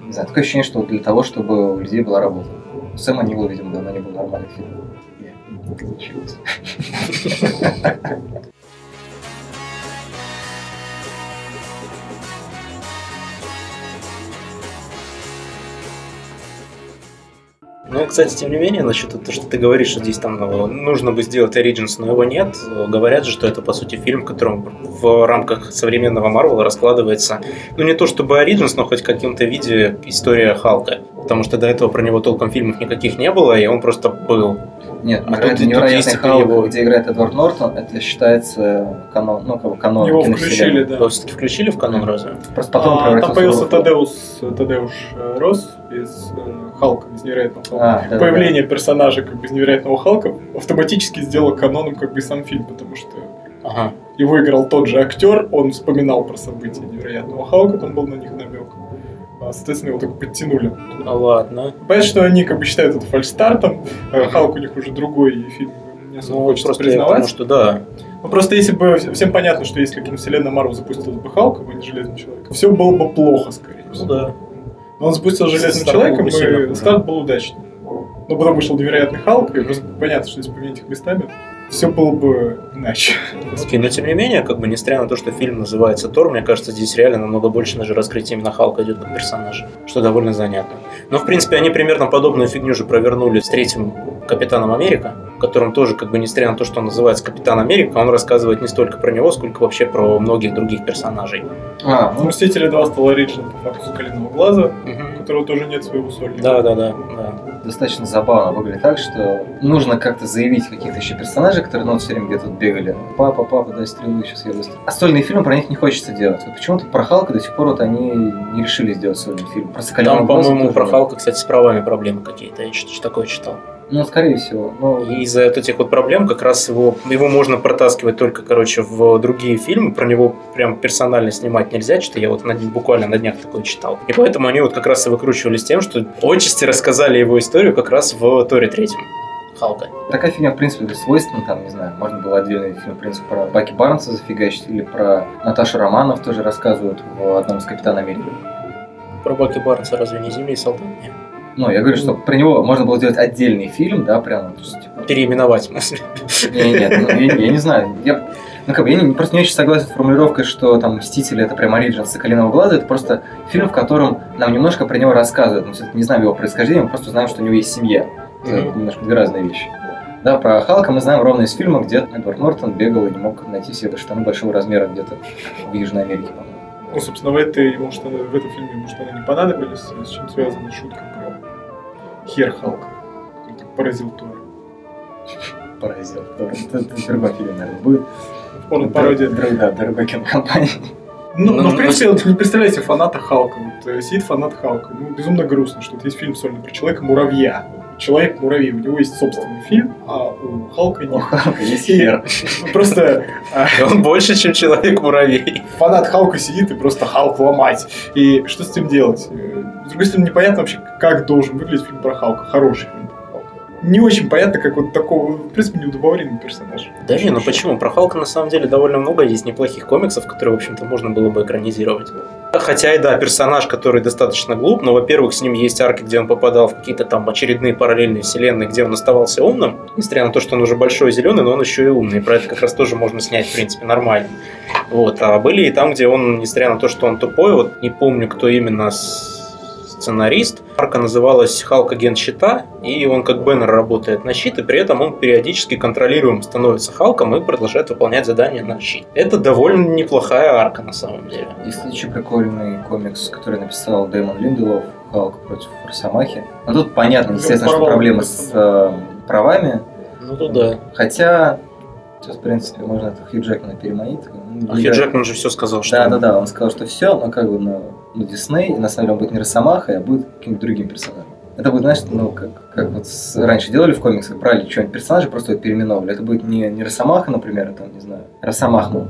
Не знаю, такое ощущение, что для того, чтобы у людей была работа. Сэма Нила, видимо, давно не был нормальный фильм. Не получилось. Ну, кстати, тем не менее, насчет того, что ты говоришь, что здесь там ну, нужно бы сделать Origins, но его нет, говорят же, что это, по сути, фильм, в котором в рамках современного Марвела раскладывается, ну, не то чтобы Origins, но хоть в каком-то виде история Халка. Потому что до этого про него толком фильмов никаких не было, и он просто был. Нет, а тут, невероятный тут Халк, его... где играет Эдвард Нортон, это считается канон, ну, как бы канон Его включили, да. Его все-таки включили в канон разве? Просто потом а, Там появился Тадеус, Тадеуш э, Рос из э, Халка, из невероятного Халка. А, да, Появление да. персонажа как бы из невероятного Халка автоматически сделало каноном как бы сам фильм, потому что ага. его играл тот же актер, он вспоминал про события невероятного Халка, там был на них намек. А, соответственно, его только подтянули. Ну ладно. Понятно, что они как бы считают это фальстартом. Э, Халк у них уже другой фильм не особо ну, хочется признавать. Потому что да. Ну, просто если бы всем понятно, что если киновселенная Марвел запустила бы Халка, а не Железный Человек, все было бы плохо, скорее всего. Ну да. Но он запустил Железным Человеком, и старт был удачный. Но потом вышел невероятный Халк, и просто понятно, что если поменять их местами, все было бы иначе. Okay, но тем не менее, как бы несмотря на то, что фильм называется Тор, мне кажется, здесь реально намного больше даже раскрытие именно Халка идет как персонажа, что довольно занятно. Но в принципе они примерно подобную фигню же провернули с третьим Капитаном Америка, в котором тоже, как бы несмотря на то, что он называется Капитан Америка, он рассказывает не столько про него, сколько вообще про многих других персонажей. А, ну, Мстители 2 стал оригиналом по факту Соколиного глаза, угу. у которого тоже нет своего сольника. Да, да, да, да. Достаточно забавно выглядит так, что нужно как-то заявить каких-то еще персонажей, которые ну, все время где-то бегали. Папа, папа, дай стрелу, сейчас я быстро. А сольные фильмы про них не хочется делать. Вот почему-то про Халка до сих пор вот они не решили сделать сольный фильм. Про Соколиного Там, по-моему, про Халка, кстати, с правами проблемы какие-то. Я что-то такое читал. Ну, скорее всего. Но... И из-за этих вот проблем как раз его, его можно протаскивать только, короче, в другие фильмы. Про него прям персонально снимать нельзя, что я вот на, буквально на днях такое читал. И поэтому они вот как раз и выкручивались тем, что отчасти рассказали его историю как раз в Торе третьем. Халка. Такая фигня, в принципе, свойственна, там, не знаю, можно было отдельный фильм, в принципе, про Баки Барнса зафигачить, или про Наташу Романов тоже рассказывают в одном из Капитана Америки. Про Баки Барнса разве не Зимний солдат? Нет. Ну, я говорю, что про него можно было сделать отдельный фильм, да, прям. Типа... Переименовать, в смысле? Не, нет, ну, я, я не знаю. Я, ну, как бы, я не, просто не очень согласен с формулировкой, что там «Мстители» — это прям оригин Соколиного глаза. Это просто фильм, в котором нам немножко про него рассказывают. Мы не знаем его происхождения, мы просто знаем, что у него есть семья. Это mm-hmm. немножко две разные вещи. Да, про Халка мы знаем ровно из фильма, где Эдвард Нортон бегал и не мог найти себе штаны большого размера где-то в Южной Америке, по-моему. Ну, собственно, в, этой, может, в этом фильме ему штаны не понадобились, с чем связана шутка Хер Халк, поразил Тора. Поразил Тора. Это, другой фильм, наверное, будет. Порно-пародия. Да, другой кинокомпании. Ну, ну, ну, в принципе, ну, представляете фаната Халка. Вот э, сидит фанат Халка. Ну, безумно грустно, что вот есть фильм сольный про человека-муравья. Человек-муравей, у него есть собственный фильм, а у Халка нет. У Халка есть хер. Просто... А, он больше, чем Человек-муравей. Фанат Халка сидит и просто Халк ломать. И что с этим делать? С другой стороны, непонятно вообще, как должен выглядеть фильм про Халка. Хороший фильм. Не очень понятно, как вот такого, в принципе, неудобоваримый персонаж. Да не, ну почему? Про Халка на самом деле довольно много есть неплохих комиксов, которые, в общем-то, можно было бы экранизировать. Хотя и да, персонаж, который достаточно глуп, но, во-первых, с ним есть арки, где он попадал в какие-то там очередные параллельные вселенные, где он оставался умным. Несмотря на то, что он уже большой и зеленый, но он еще и умный. Про это как раз тоже можно снять, в принципе, нормально. Вот. А были и там, где он, несмотря на то, что он тупой, вот не помню, кто именно сценарист. Арка называлась «Халк агент щита», и он как Беннер работает на щит, и при этом он периодически контролируем становится Халком и продолжает выполнять задания на щит. Это довольно неплохая арка на самом деле. И следующий прикольный комикс, который написал Дэймон Линделов, Халк против Росомахи. Но тут понятно, естественно, что проблемы с э, правами. Ну то да. Хотя Сейчас, в принципе, можно это Хью Джекмана переманить. А Хью Джекман же все сказал, что... Да, да, да, он сказал, что все, но как бы на, на Дисней, и на самом деле он будет не Росомаха, а будет каким-то другим персонажем. Это будет, знаешь, ну, как, как вот с, раньше делали в комиксах, брали что-нибудь персонажа, просто его переименовывали. Это будет не, не Росомаха, например, а там, не знаю, Росомахну.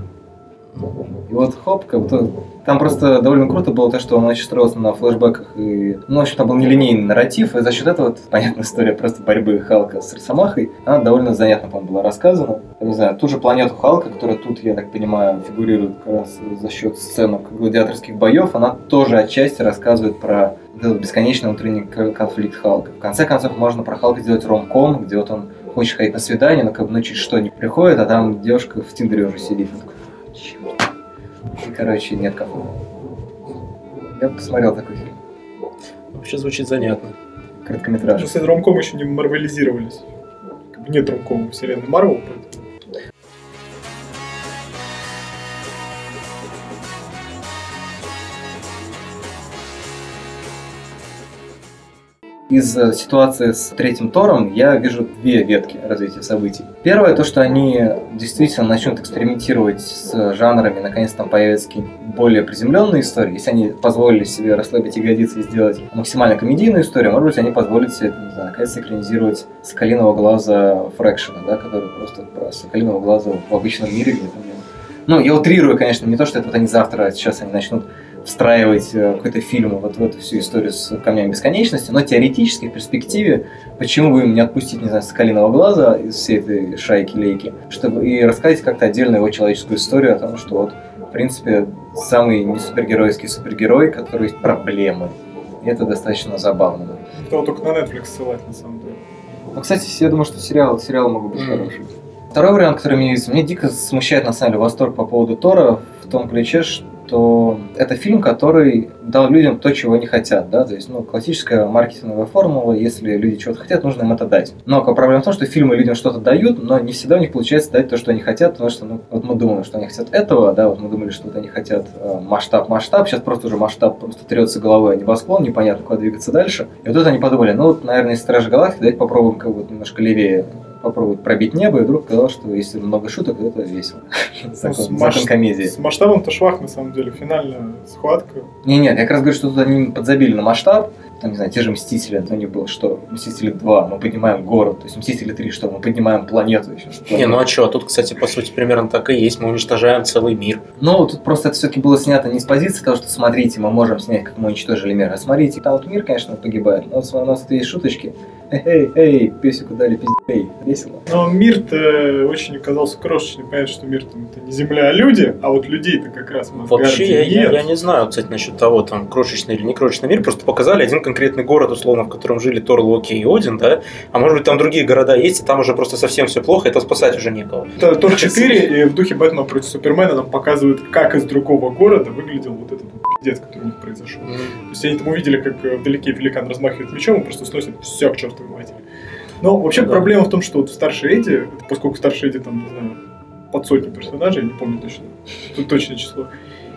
И вот хоп, как будто там просто довольно круто было то, что он очень строился на флешбеках. И, ну, в общем, там был нелинейный нарратив, и за счет этого, вот, понятная история просто борьбы Халка с Росомахой, она довольно занятно, по была рассказана. Я не знаю, ту же планету Халка, которая тут, я так понимаю, фигурирует как раз за счет сценок гладиаторских боев, она тоже отчасти рассказывает про этот бесконечный внутренний конфликт Халка. В конце концов, можно про Халка сделать ромком, где вот он хочет ходить на свидание, но как бы ну чуть что не приходит, а там девушка в Тиндере уже сидит. Он такой, черт. И, короче, нет кого. Я посмотрел такой фильм. Вообще звучит занятно. Короткометражный. Просто ромком еще не марвелизировались. Как бы нет ромкома вселенной Марвел, поэтому... из э, ситуации с третьим Тором я вижу две ветки развития событий. Первое, то, что они действительно начнут экспериментировать с жанрами, наконец там появятся какие-нибудь более приземленные истории. Если они позволили себе расслабить ягодицы и сделать максимально комедийную историю, может быть, они позволят себе, знаю, наконец экранизировать Соколиного глаза Фрэкшена, да, который просто про Соколиного глаза в обычном мире, где там ну, я утрирую, конечно, не то, что это вот они завтра, а сейчас они начнут встраивать э, какой-то фильм вот в эту всю историю с камнями бесконечности, но теоретически, в перспективе, почему бы им не отпустить, не знаю, Соколиного глаза из всей этой шайки-лейки, чтобы и рассказать как-то отдельно его человеческую историю о том, что вот, в принципе, самый не супергеройский супергерой, который есть проблемы. И это достаточно забавно. Это только на Netflix ссылать, на самом деле. Ну, кстати, я думаю, что сериал, сериал могут быть mm. хорошие. Второй вариант, который мне, мне дико смущает, на самом деле, восторг по поводу Тора в том ключе, что то это фильм, который дал людям то, чего они хотят, да, то есть, ну, классическая маркетинговая формула, если люди чего-то хотят, нужно им это дать. Но проблема в том, что фильмы людям что-то дают, но не всегда у них получается дать то, что они хотят, потому что, ну, вот мы думаем, что они хотят этого, да, вот мы думали, что вот они хотят э, масштаб, масштаб, сейчас просто уже масштаб просто трется головой, а небосклон, непонятно, куда двигаться дальше. И вот тут они подумали, ну, вот, наверное, из Стражи Галактики давайте попробуем как бы немножко левее попробовать пробить небо, и вдруг казалось, что если много шуток, то это весело. закон, закон комедии. С масштабом-то швах, на самом деле, финальная схватка. Не, нет, я как раз говорю, что тут они подзабили на масштаб, там, не знаю, те же Мстители, то не было, что Мстители 2, мы поднимаем город, то есть Мстители 3, что мы поднимаем планету еще. Не, ну а что, а тут, кстати, по сути, примерно так и есть, мы уничтожаем целый мир. Ну, тут просто это все-таки было снято не с позиции того, что смотрите, мы можем снять, как мы уничтожили мир, а смотрите, там вот мир, конечно, погибает, но у нас тут есть шуточки, эй, эй, песику дали пиздей, весело. Но мир-то очень оказался крошечный, понятно, что мир там это не земля, а люди, а вот людей-то как раз в Вообще, я, я, я не знаю, кстати, насчет того, там, крошечный или не крошечный мир, просто показали один конкретный город, условно, в котором жили Тор, Локи и Один, да, а может быть там другие города есть, и там уже просто совсем все плохо, и там спасать уже некого. Тор 4 и в духе Бэтмена против Супермена нам показывают, как из другого города выглядел вот этот пиздец, который у них произошел. Mm. То есть они там увидели, как вдалеке великан размахивает мечом и просто сносит все к чертовой матери. Но вообще да. проблема в том, что вот в старшей Эдди, поскольку в старшей Эдди там, не знаю, под сотню персонажей, я не помню точно, тут точное число,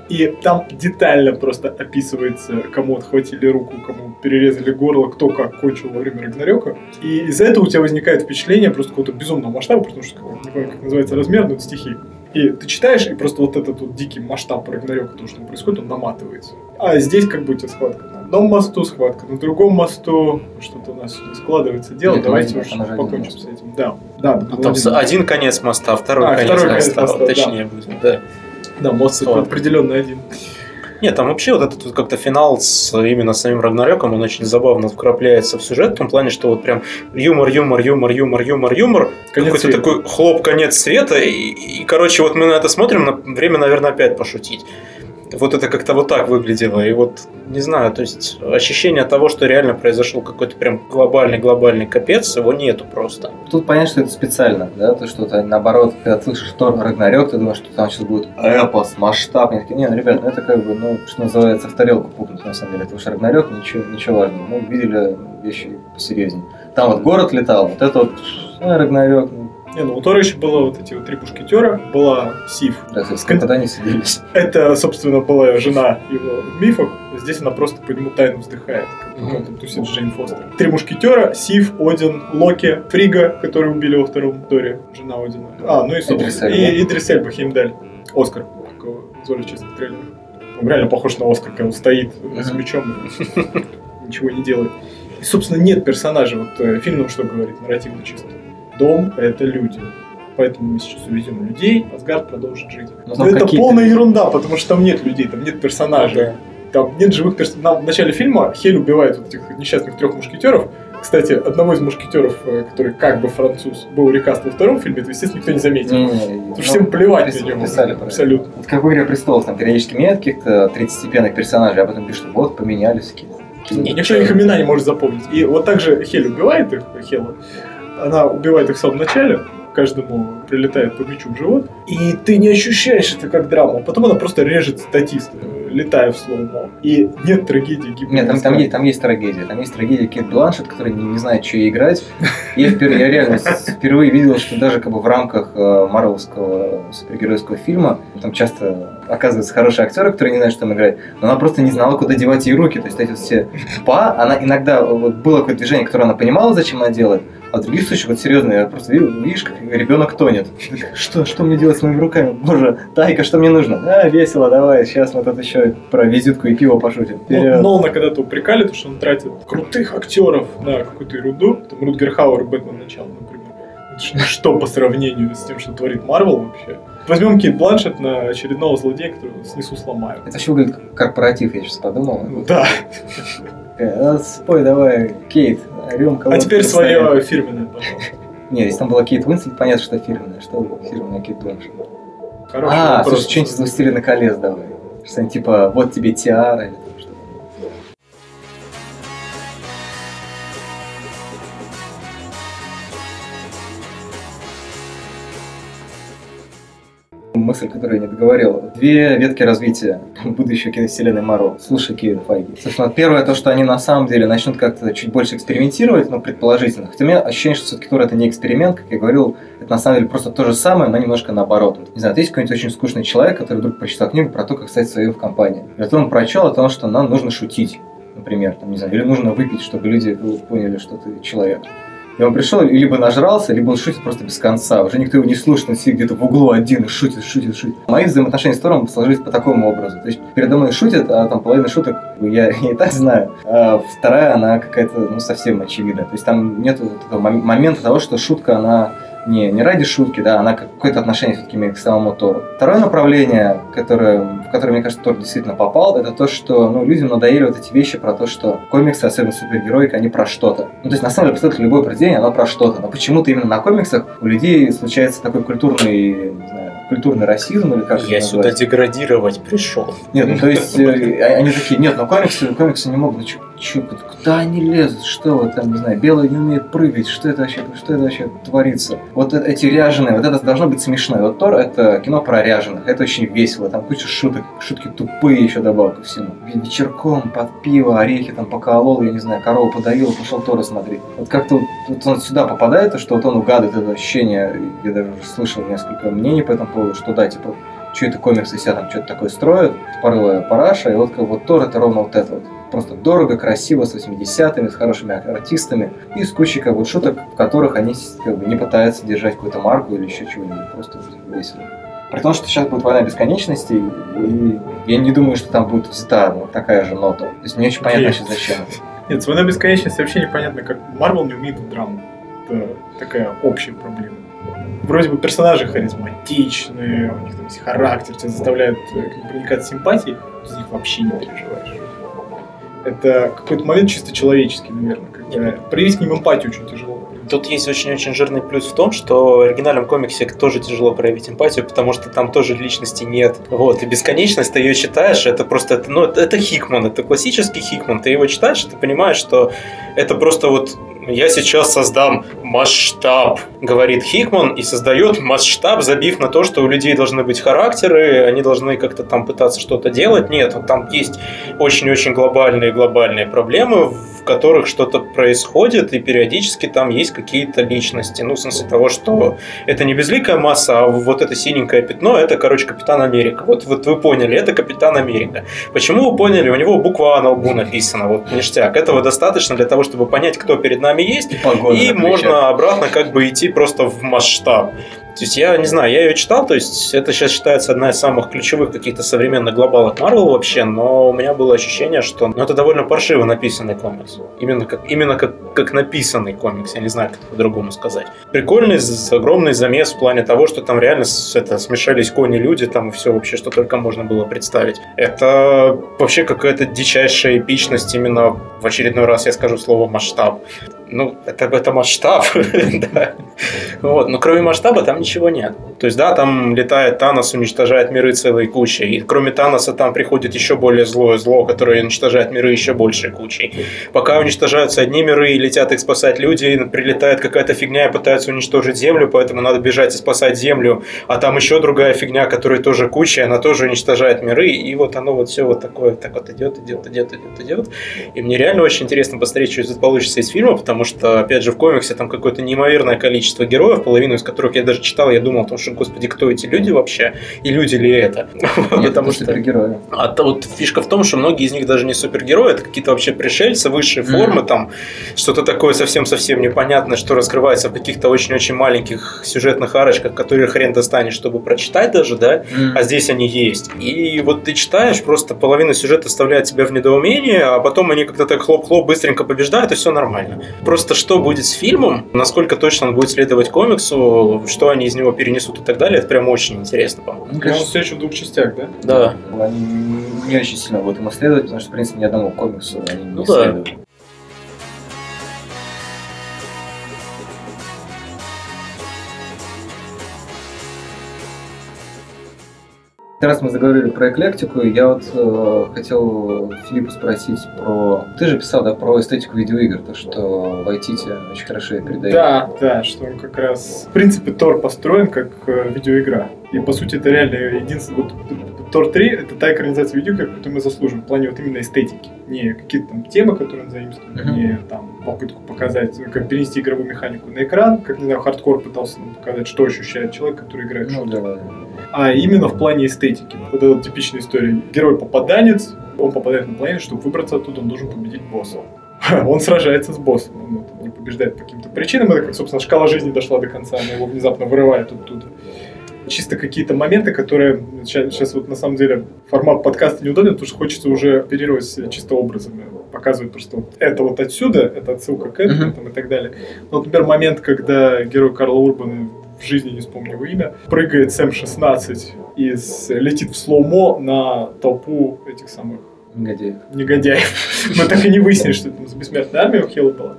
и там детально просто описывается, кому отхватили руку, кому перерезали горло, кто как кончил во время Рагнарёка. И из-за этого у тебя возникает впечатление просто какого-то безумного масштаба, потому что, не помню, как называется размер, но это стихи. И ты читаешь, и просто вот этот вот дикий масштаб Рагнарёка, то, что там происходит, он наматывается. А здесь как бы у тебя схватка на одном мосту, схватка на другом мосту, что-то у нас не складывается дело, Нет, давайте уж покончим с этим. Да, да. Ну, там один. один конец моста, второй а, конец, второй конец моста, моста, точнее да. будет, да. Да, мост это определенно один. Нет, там вообще вот этот вот как-то финал с именно самим Рагнарёком, он очень забавно вкрапляется в сюжет, в том плане, что вот прям юмор, юмор, юмор, юмор, юмор, юмор, какой-то такой хлоп, конец света, и, и, короче, вот мы на это смотрим, на время, наверное, опять пошутить. Вот это как-то вот так выглядело, и вот, не знаю, то есть ощущение того, что реально произошел какой-то прям глобальный-глобальный капец, его нету просто. Тут понятно, что это специально, да, то что ты, наоборот, когда слышишь Тор Рагнарёк, ты думаешь, что там сейчас будет эпос, масштаб. Такие, не, ну, ребят, ну это как бы, ну, что называется, в тарелку пукнуть, на самом деле. Это уж Рагнарёк, ничего, ничего важного. Мы видели вещи посерьезнее. Там вот город летал, вот это вот, а, Рагнарёк, Не, ну у Тора еще было вот эти вот три мушкетера, была Сив. да, когда они сиделись. Это, собственно, была жена его в мифах. Здесь она просто по нему тайно вздыхает, как он там тусит с Джейн Фостер. Три мушкетера, Сив, Один, Локи, Фрига, который убили во втором Торе, жена Одина. А, ну и, собственно, Идрис и Идрис Эльба, Хеймдаль. Оскар, какого Золи честный трейлер. Он реально похож на Оскар, когда он стоит с Мгм. мечом ничего не делает. И, собственно, нет персонажа. Вот э, фильм нам что говорит, нарративно чисто. Дом — это люди. Поэтому мы сейчас увезем людей, Асгард продолжит жить. Ну, Но там это полная ерунда, потому что там нет людей, там нет персонажей. Там нет живых персонажей. В начале фильма Хель убивает вот этих несчастных трех мушкетеров. Кстати, одного из мушкетеров, э, который как бы француз, был рекаст во втором фильме, это, естественно, никто не заметил. Не-не-не, Потому ну, что всем плевать на него. писали. Абсолютно. Вот как в «Игре престолов», там периодически меняют каких-то третьестепенных персонажей, а потом пишут, вот, поменялись какие-то. Нет, никто их имена не может запомнить. И вот так же Хель убивает их, Хела. Она убивает их в самом начале, каждому прилетает по мячу в живот. И ты не ощущаешь это как драму. Потом она просто режет статиста, э, летая в слоумо. И нет трагедии гибели. Нет, там, там, есть, там есть трагедия. Там есть трагедия Кейт Бланшет, которая не, не знает, что ей играть. И я, я реально впервые видел, что даже как бы в рамках э, марвелского супергеройского фильма там часто оказываются хорошие актеры, которые не знают, что там играть, но она просто не знала, куда девать ей руки. То есть эти вот все па, она иногда вот было какое-то движение, которое она понимала, зачем она делает, а в других случаях, вот серьезно, я просто видишь, как ребенок тонет. Что, что мне делать с моими руками? Боже, Тайка, что мне нужно? А, весело, давай, сейчас мы тут еще про визитку и пиво пошутим. Ну, Вперед. Нолана когда-то упрекали, то, что он тратит крутых актеров на какую-то ерунду. Там Рутгер Хауэр, Бэтмен начало, например. Ничто по сравнению с тем, что творит Марвел вообще. Возьмем Кейт Бланшет на очередного злодея, которого снесу сломаю. Это вообще выглядит как корпоратив, я сейчас подумал. Ну Да. Такая, «А, Спой давай, Кейт, рюмка. А теперь стоит». свое фирменное, пожалуйста. Нет, если там была Кейт Уинслет, понятно, что фирменная. Что фирменная Кейт? Хороший А, вопрос. слушай, что-нибудь из «Властелина колец» давай. Что-нибудь типа, вот тебе тиара или Мысль, которую я не договорил. Две ветки развития будущей киновселенной Марвел. Слушай, Кевин Файги. Собственно, первое, то, что они на самом деле начнут как-то чуть больше экспериментировать, ну, предположительно. Хотя у меня ощущение, что все-таки Тор это не эксперимент, как я говорил, это на самом деле просто то же самое, но немножко наоборот. Не знаю, есть какой-нибудь очень скучный человек, который вдруг прочитал книгу про то, как стать своим в компании. Вот он прочел о том, что нам нужно шутить, например, там, не знаю, или нужно выпить, чтобы люди поняли, что ты человек. И он пришел, либо нажрался, либо он шутит просто без конца. Уже никто его не слушает, он сидит где-то в углу один и шутит, шутит, шутит. Мои взаимоотношения с Тором сложились по такому образу. То есть передо мной шутят, а там половина шуток я, я и так знаю. А вторая, она какая-то ну, совсем очевидная. То есть там нет вот этого мом- момента того, что шутка, она не, не ради шутки, да, она как- какое-то отношение все-таки имеет к самому Тору. Второе направление, которое, в которое, мне кажется, Тор действительно попал, это то, что ну, людям надоели вот эти вещи про то, что комиксы, особенно супергероика, они про что-то. Ну, то есть, на самом деле, абсолютно любое произведение, оно про что-то. Но почему-то именно на комиксах у людей случается такой культурный, не знаю, культурный расизм или как это Я сюда назвать? деградировать пришел. Нет, ну то есть э, а- они такие, нет, ну комиксы, комиксы не могут, чё, чё, куда они лезут, что вот там, не знаю, белые не умеют прыгать, что это вообще, что это вообще творится? Вот э- эти ряженые, вот это должно быть смешно. Вот Тор это кино про ряженых, это очень весело, там куча шуток, шутки тупые еще добавок ко всему. Ве- Вечерком под пиво, орехи там поколол, я не знаю, корову подавил, пошел Тора смотреть. Вот как-то вот, он сюда попадает, что вот он угадывает это ощущение, я даже уже слышал несколько мнений по этому поводу, что да, типа, что это комиксы себя там что-то такое строят, порылая параша, и вот как вот Тор это ровно вот это вот. Просто дорого, красиво, с 80-ми, с хорошими артистами и с кучей как бы шуток, в которых они как бы не пытаются держать какую-то марку или еще чего-нибудь, просто весело. При том, что сейчас будет война бесконечности, и я не думаю, что там будет взята вот такая же нота. То есть не очень понятно Есть. вообще зачем. это. Нет, с «Войной бесконечности» вообще непонятно, как Марвел не умеет в драму. Это такая общая проблема. Вроде бы персонажи харизматичные, у них там есть характер, тебя заставляют э, проникать симпатией, ты за них вообще не переживаешь. Это какой-то момент чисто человеческий, наверное. Когда проявить к ним эмпатию очень тяжело. Тут есть очень-очень жирный плюс в том, что в оригинальном комиксе тоже тяжело проявить эмпатию, потому что там тоже личности нет. Вот, и бесконечность, ты ее читаешь, это просто, ну, это Хикман, это классический Хикман. Ты его читаешь, и ты понимаешь, что это просто вот я сейчас создам масштаб, говорит Хикман, и создает масштаб, забив на то, что у людей должны быть характеры, они должны как-то там пытаться что-то делать. Нет, там есть очень-очень глобальные глобальные проблемы, в которых что-то происходит, и периодически там есть какие-то личности. Ну, в смысле того, что это не безликая масса, а вот это синенькое пятно, это, короче, Капитан Америка. Вот, вот вы поняли, это Капитан Америка. Почему вы поняли? У него буква А на лбу написана, вот ништяк. Этого достаточно для того, чтобы понять, кто перед нами есть, И, и можно обратно как бы идти просто в масштаб. То есть я не знаю, я ее читал, то есть это сейчас считается одна из самых ключевых каких-то современных глобалок Марвел вообще, но у меня было ощущение, что ну, это довольно паршиво написанный комикс. Именно как, именно как, как написанный комикс, я не знаю, как по-другому сказать. Прикольный, огромный замес в плане того, что там реально это, смешались кони-люди, там и все вообще, что только можно было представить. Это вообще какая-то дичайшая эпичность именно в очередной раз я скажу слово масштаб ну, это, это масштаб, да. Вот, но кроме масштаба там ничего нет. То есть, да, там летает Танос, уничтожает миры целой кучей. И кроме Таноса там приходит еще более злое зло, которое уничтожает миры еще большей кучей. Пока уничтожаются одни миры и летят их спасать люди, прилетает какая-то фигня и пытается уничтожить Землю, поэтому надо бежать и спасать Землю. А там еще другая фигня, которая тоже куча, она тоже уничтожает миры. И вот оно вот все вот такое, так вот идет, идет, идет, идет, идет. И мне реально очень интересно посмотреть, что из этого получится из фильма, потому что, опять же, в комиксе там какое-то неимоверное количество героев, половину из которых я даже читал, я думал, потому что, господи, кто эти люди вообще, и люди ли это? Потому что супергерои. А вот фишка в том, что многие из них даже не супергерои, это какие-то вообще пришельцы высшей формы, там что-то такое совсем-совсем непонятное, что раскрывается в каких-то очень-очень маленьких сюжетных арочках, которые хрен достанешь, чтобы прочитать даже, да, а здесь они есть. И вот ты читаешь, просто половина сюжета оставляет тебя в недоумении, а потом они как-то так хлоп-хлоп быстренько побеждают, и все нормально. Просто что будет с фильмом, насколько точно он будет следовать комиксу, что они из него перенесут и так далее, это прям очень интересно, по-моему. Ну, конечно, все еще в двух частях, да? Да. Они не очень сильно будут ему следовать, потому что, в принципе, ни одному комиксу они не Ну да. Раз мы заговорили про эклектику, я вот э, хотел Филиппа спросить про... Ты же писал, да, про эстетику видеоигр, то, что Вайтити очень хорошо ее передает. Да, да, что он как раз... В принципе, Тор построен как э, видеоигра. И, по сути, это реально единственный... Вот, Тор 3 — это та экранизация видеоигр, которую мы заслужили в плане вот именно эстетики. Не какие-то там темы, которые он заимствует, Мгм. не там попытку показать, ну, как перенести игровую механику на экран, как, не знаю, хардкор пытался нам показать, что ощущает человек, который играет в Ну, шутер. да. А именно в плане эстетики. Вот эта типичная история. Герой попаданец, он попадает на планету, чтобы выбраться оттуда, он должен победить босса. Он сражается с боссом, он не побеждает по каким-то причинам, это как, собственно, шкала жизни дошла до конца, она его внезапно вырывает оттуда. Чисто какие-то моменты, которые сейчас, сейчас вот на самом деле формат подкаста неудобен, потому что хочется уже оперировать чисто образами, показывать просто вот это вот отсюда, это отсылка к этому там, и так далее. Ну, вот, например, момент, когда герой Карла Урбана в жизни не вспомню его имя, прыгает с М-16 и летит в слоумо на толпу этих самых Негодяев. негодяев. Мы так и не выяснили, что это там за бессмертная армия у Хелла была.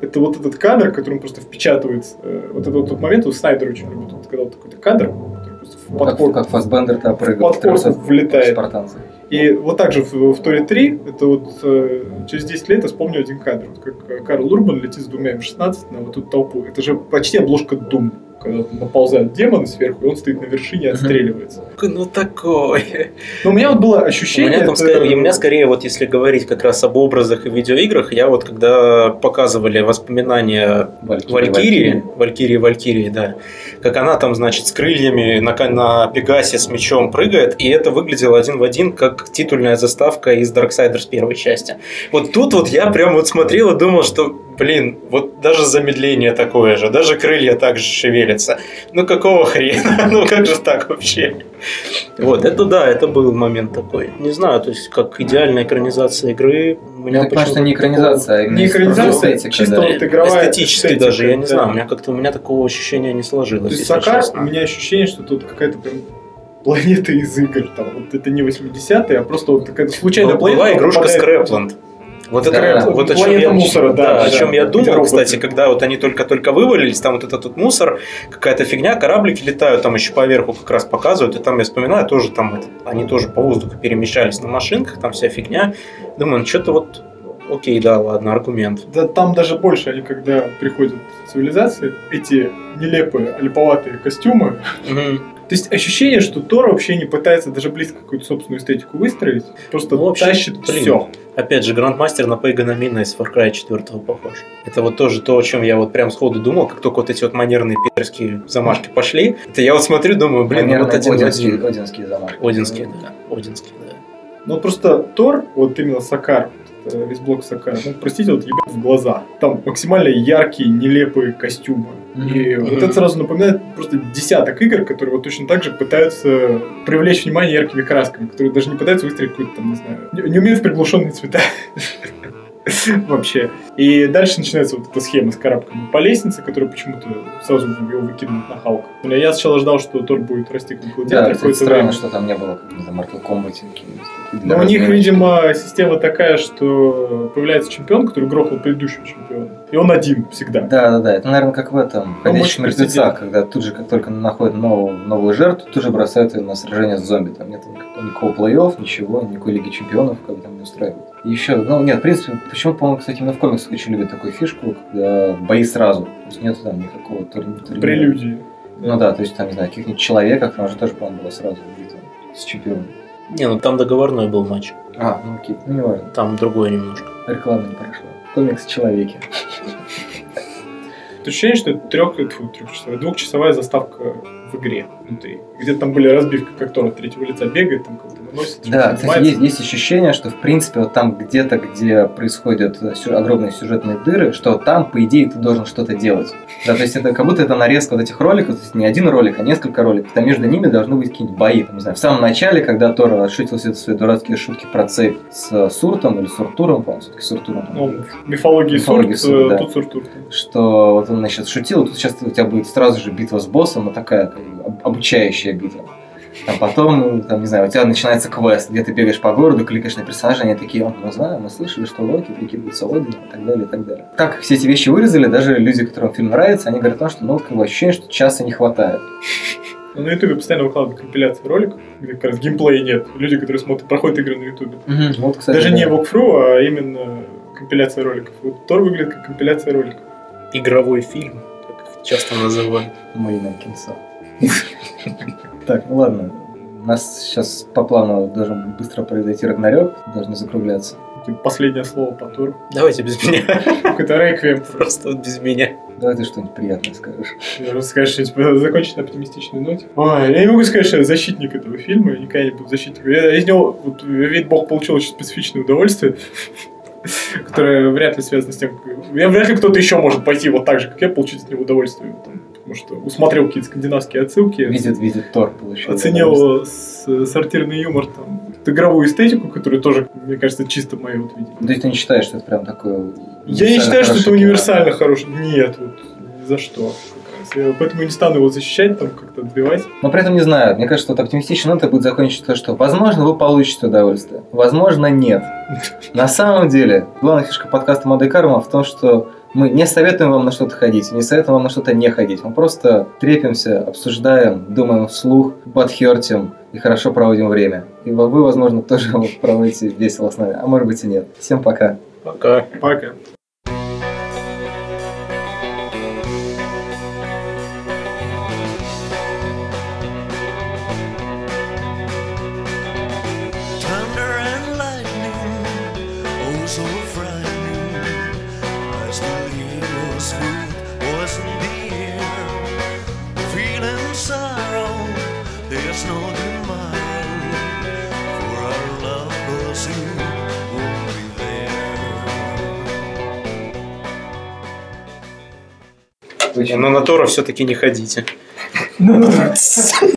Это вот этот кадр, который он просто впечатывает. э, Вот этот вот тот момент, у Снайдер очень любит, вот когда вот такой-то кадр, который просто в Как, как Фассбендер там прыгал. В влетает. Спартанцев. И вот так же в, в Торе 3, это вот э, через 10 лет я вспомню один кадр, вот как э, Карл Урбан летит с двумя М16 на вот эту толпу. Это же почти обложка Doom, когда наползают демоны сверху, и он стоит на вершине и отстреливается. Ну такой. Но у меня вот было У ощущение... меня, там это- скорее, у меня скорее, вот если говорить как раз об образах и видеоиграх, я вот когда показывали воспоминания Валькирии. Валькирии, Валькирии, Валькирии, да, как она там, значит, с крыльями на, на Пегасе с мечом прыгает, и это выглядело один в один, как титульная заставка из Darksiders первой части. Вот тут вот я прям вот смотрел и думал, что, блин, вот даже замедление такое же, даже крылья так же шевелятся. Ну какого хрена? Ну как же так вообще? Вот, это да, это был момент такой. Не знаю, то есть как идеальная экранизация игры. У меня Так, потому что почему-то не такого- экранизация, а именно Не экранизация, эстетика, чисто да. вот игровая Эстетически эстетика, даже, я не да. знаю, у меня как-то у меня такого ощущения не сложилось. То есть Сакар, честно. у меня ощущение, что тут какая-то прям планета из игр. Там, вот это не 80-е, а просто вот какая-то случайная Ну, планета. была игрушка Скрэпленд. Вот это Да. вот о чем я, мусора, да, да, о чем я думал, кстати, когда вот они только-только вывалились, там вот этот вот мусор, какая-то фигня, кораблики летают, там еще поверху как раз показывают, и там я вспоминаю, тоже там это- они тоже по воздуху перемещались на машинках, там вся фигня. Думаю, ну что-то вот, окей, да, ладно, аргумент. Да там даже больше, они когда приходят в цивилизации, эти нелепые, липоватые костюмы. Мгм. То есть ощущение, что Тор вообще не пытается даже близко какую-то собственную эстетику выстроить, просто Ну, вообще, тащит блин. все. Опять же, Грандмастер на Пейгана Мина из Far Cry 4 похож. Это вот тоже то, о чем я вот прям сходу думал, как только вот эти вот манерные пидорские замашки пошли. Это я вот смотрю, думаю, блин, ну вот Манерные один одинские, один. одинские замашки. Одинский, да. Одинский, да. Ну просто Тор, вот именно Сакар, вот это весь блок Сакар, ну простите, вот ебет в глаза. Там максимально яркие, нелепые костюмы. И Мгм. вот это сразу напоминает просто десяток игр, которые вот точно так же пытаются привлечь внимание яркими красками, которые даже не пытаются выстроить какую-то там, не знаю, не, не умеют в приглушенные цвета. Вообще. И дальше начинается вот эта схема с карабками по лестнице, которая почему-то сразу его выкидывает на Халк. Я сначала ждал, что Тор будет расти как Да, гладиатор кстати, какое-то странно, время. что там не было, как, не знаю, Mortal Kombat. Но у них, видимо, система такая, что появляется чемпион, который грохнул предыдущего чемпиона. И он один всегда. Да, да, да. Это, наверное, как в этом Ну, «Ходячих мертвецах», когда тут же, как только находят новую, новую жертву, тут же бросают ее на сражение с зомби. Там нет никакого, никакого плей-офф, ничего, никакой Лиги Чемпионов, как бы там не устраивают. Еще, ну нет, в принципе, почему-то, по-моему, кстати, именно в комиксах очень любят такую фишку, когда бои сразу. То есть нет там никакого турни- турнира. Прелюдии. Ну да, то есть там, не знаю, каких-нибудь человеках, там же тоже, по-моему, было сразу битва с чемпионом. Не, ну там договорной был матч. А, ну окей, ну не важно. Там другое немножко. Реклама не прошла. Комикс «Человеки». То ощущение, что это трех, двухчасовая заставка в игре внутри. Где-то там были разбивки, как Тор от третьего лица бегает, там кого-то выносит. Да, кстати, есть, есть ощущение, что в принципе вот там где-то, где происходят э, сю- огромные сюжетные дыры, что там, по идее, ты должен что-то делать. Да, то есть это как будто это нарезка вот этих роликов, то есть не один ролик, а несколько роликов. Там между ними должны быть какие-нибудь бои. Там, не знаю, в самом начале, когда Тор отшутился за свои дурацкие шутки про цепь с э, Суртом или Суртуром, по-моему, все-таки Суртуром. Ну, мифологии Мифологии Сурт, Сурт, э, да. тут Суртур. что вот он значит шутил, тут сейчас у тебя будет сразу же битва с боссом, но такая как обучающая битва. А потом, ну, там, не знаю, у тебя начинается квест, где ты бегаешь по городу, кликаешь на персонажа, они такие, «О, мы знаем, мы слышали, что Локи прикидывается Одином и так далее, и так далее. Как все эти вещи вырезали, даже люди, которым фильм нравится, они говорят о том, что, ну, как бы ощущение, что часа не хватает. Ну, на Ютубе постоянно выкладывают компиляции роликов, где как раз геймплея нет. Люди, которые смотрят, проходят игры на Ютубе. Вот, кстати, Даже да. не вокфру, а именно компиляция роликов. Вот Тор выглядит как компиляция роликов. Игровой фильм, как часто называют. Мейна кинцо. Так, ну ладно. У нас сейчас по плану должен быстро произойти Рагнарёк, должны закругляться. Типа, Последнее слово по Тору. Давайте без меня. Какой-то реквием. Просто вот без меня. Давай ты что-нибудь приятное скажешь. Я Скажешь, что типа, закончить на оптимистичной ноте. Ой, я не могу сказать, что я защитник этого фильма, я никогда не буду защитником. Я из него, вот, ведь Бог получил очень специфичное удовольствие, которое вряд ли связано с тем, как- я вряд ли кто-то еще может пойти вот так же, как я, получить от него удовольствие. Там, потому что усмотрел какие-то скандинавские отсылки, Видит, видит Тор, удовольствие. оценил с- сортирный юмор, там, игровую эстетику, которая тоже, мне кажется, чисто мое вот видение. То есть ты не считаешь, что это прям такое... Я не считаю, что это хорошее универсально хороший. Нет, вот ни за что. Я поэтому не стану его защищать, там как-то отбивать. Но при этом не знаю. Мне кажется, вот оптимистичная нота будет закончить то, что возможно вы получите удовольствие. Возможно, нет. На самом деле, главная фишка подкаста Моды Карма в том, что мы не советуем вам на что-то ходить, не советуем вам на что-то не ходить. Мы просто трепимся, обсуждаем, думаем вслух, подхертим и хорошо проводим время. И вы, возможно, тоже проводите весело с нами, а может быть и нет. Всем пока. Пока. Пока. Очень. Но на Тора все-таки не ходите.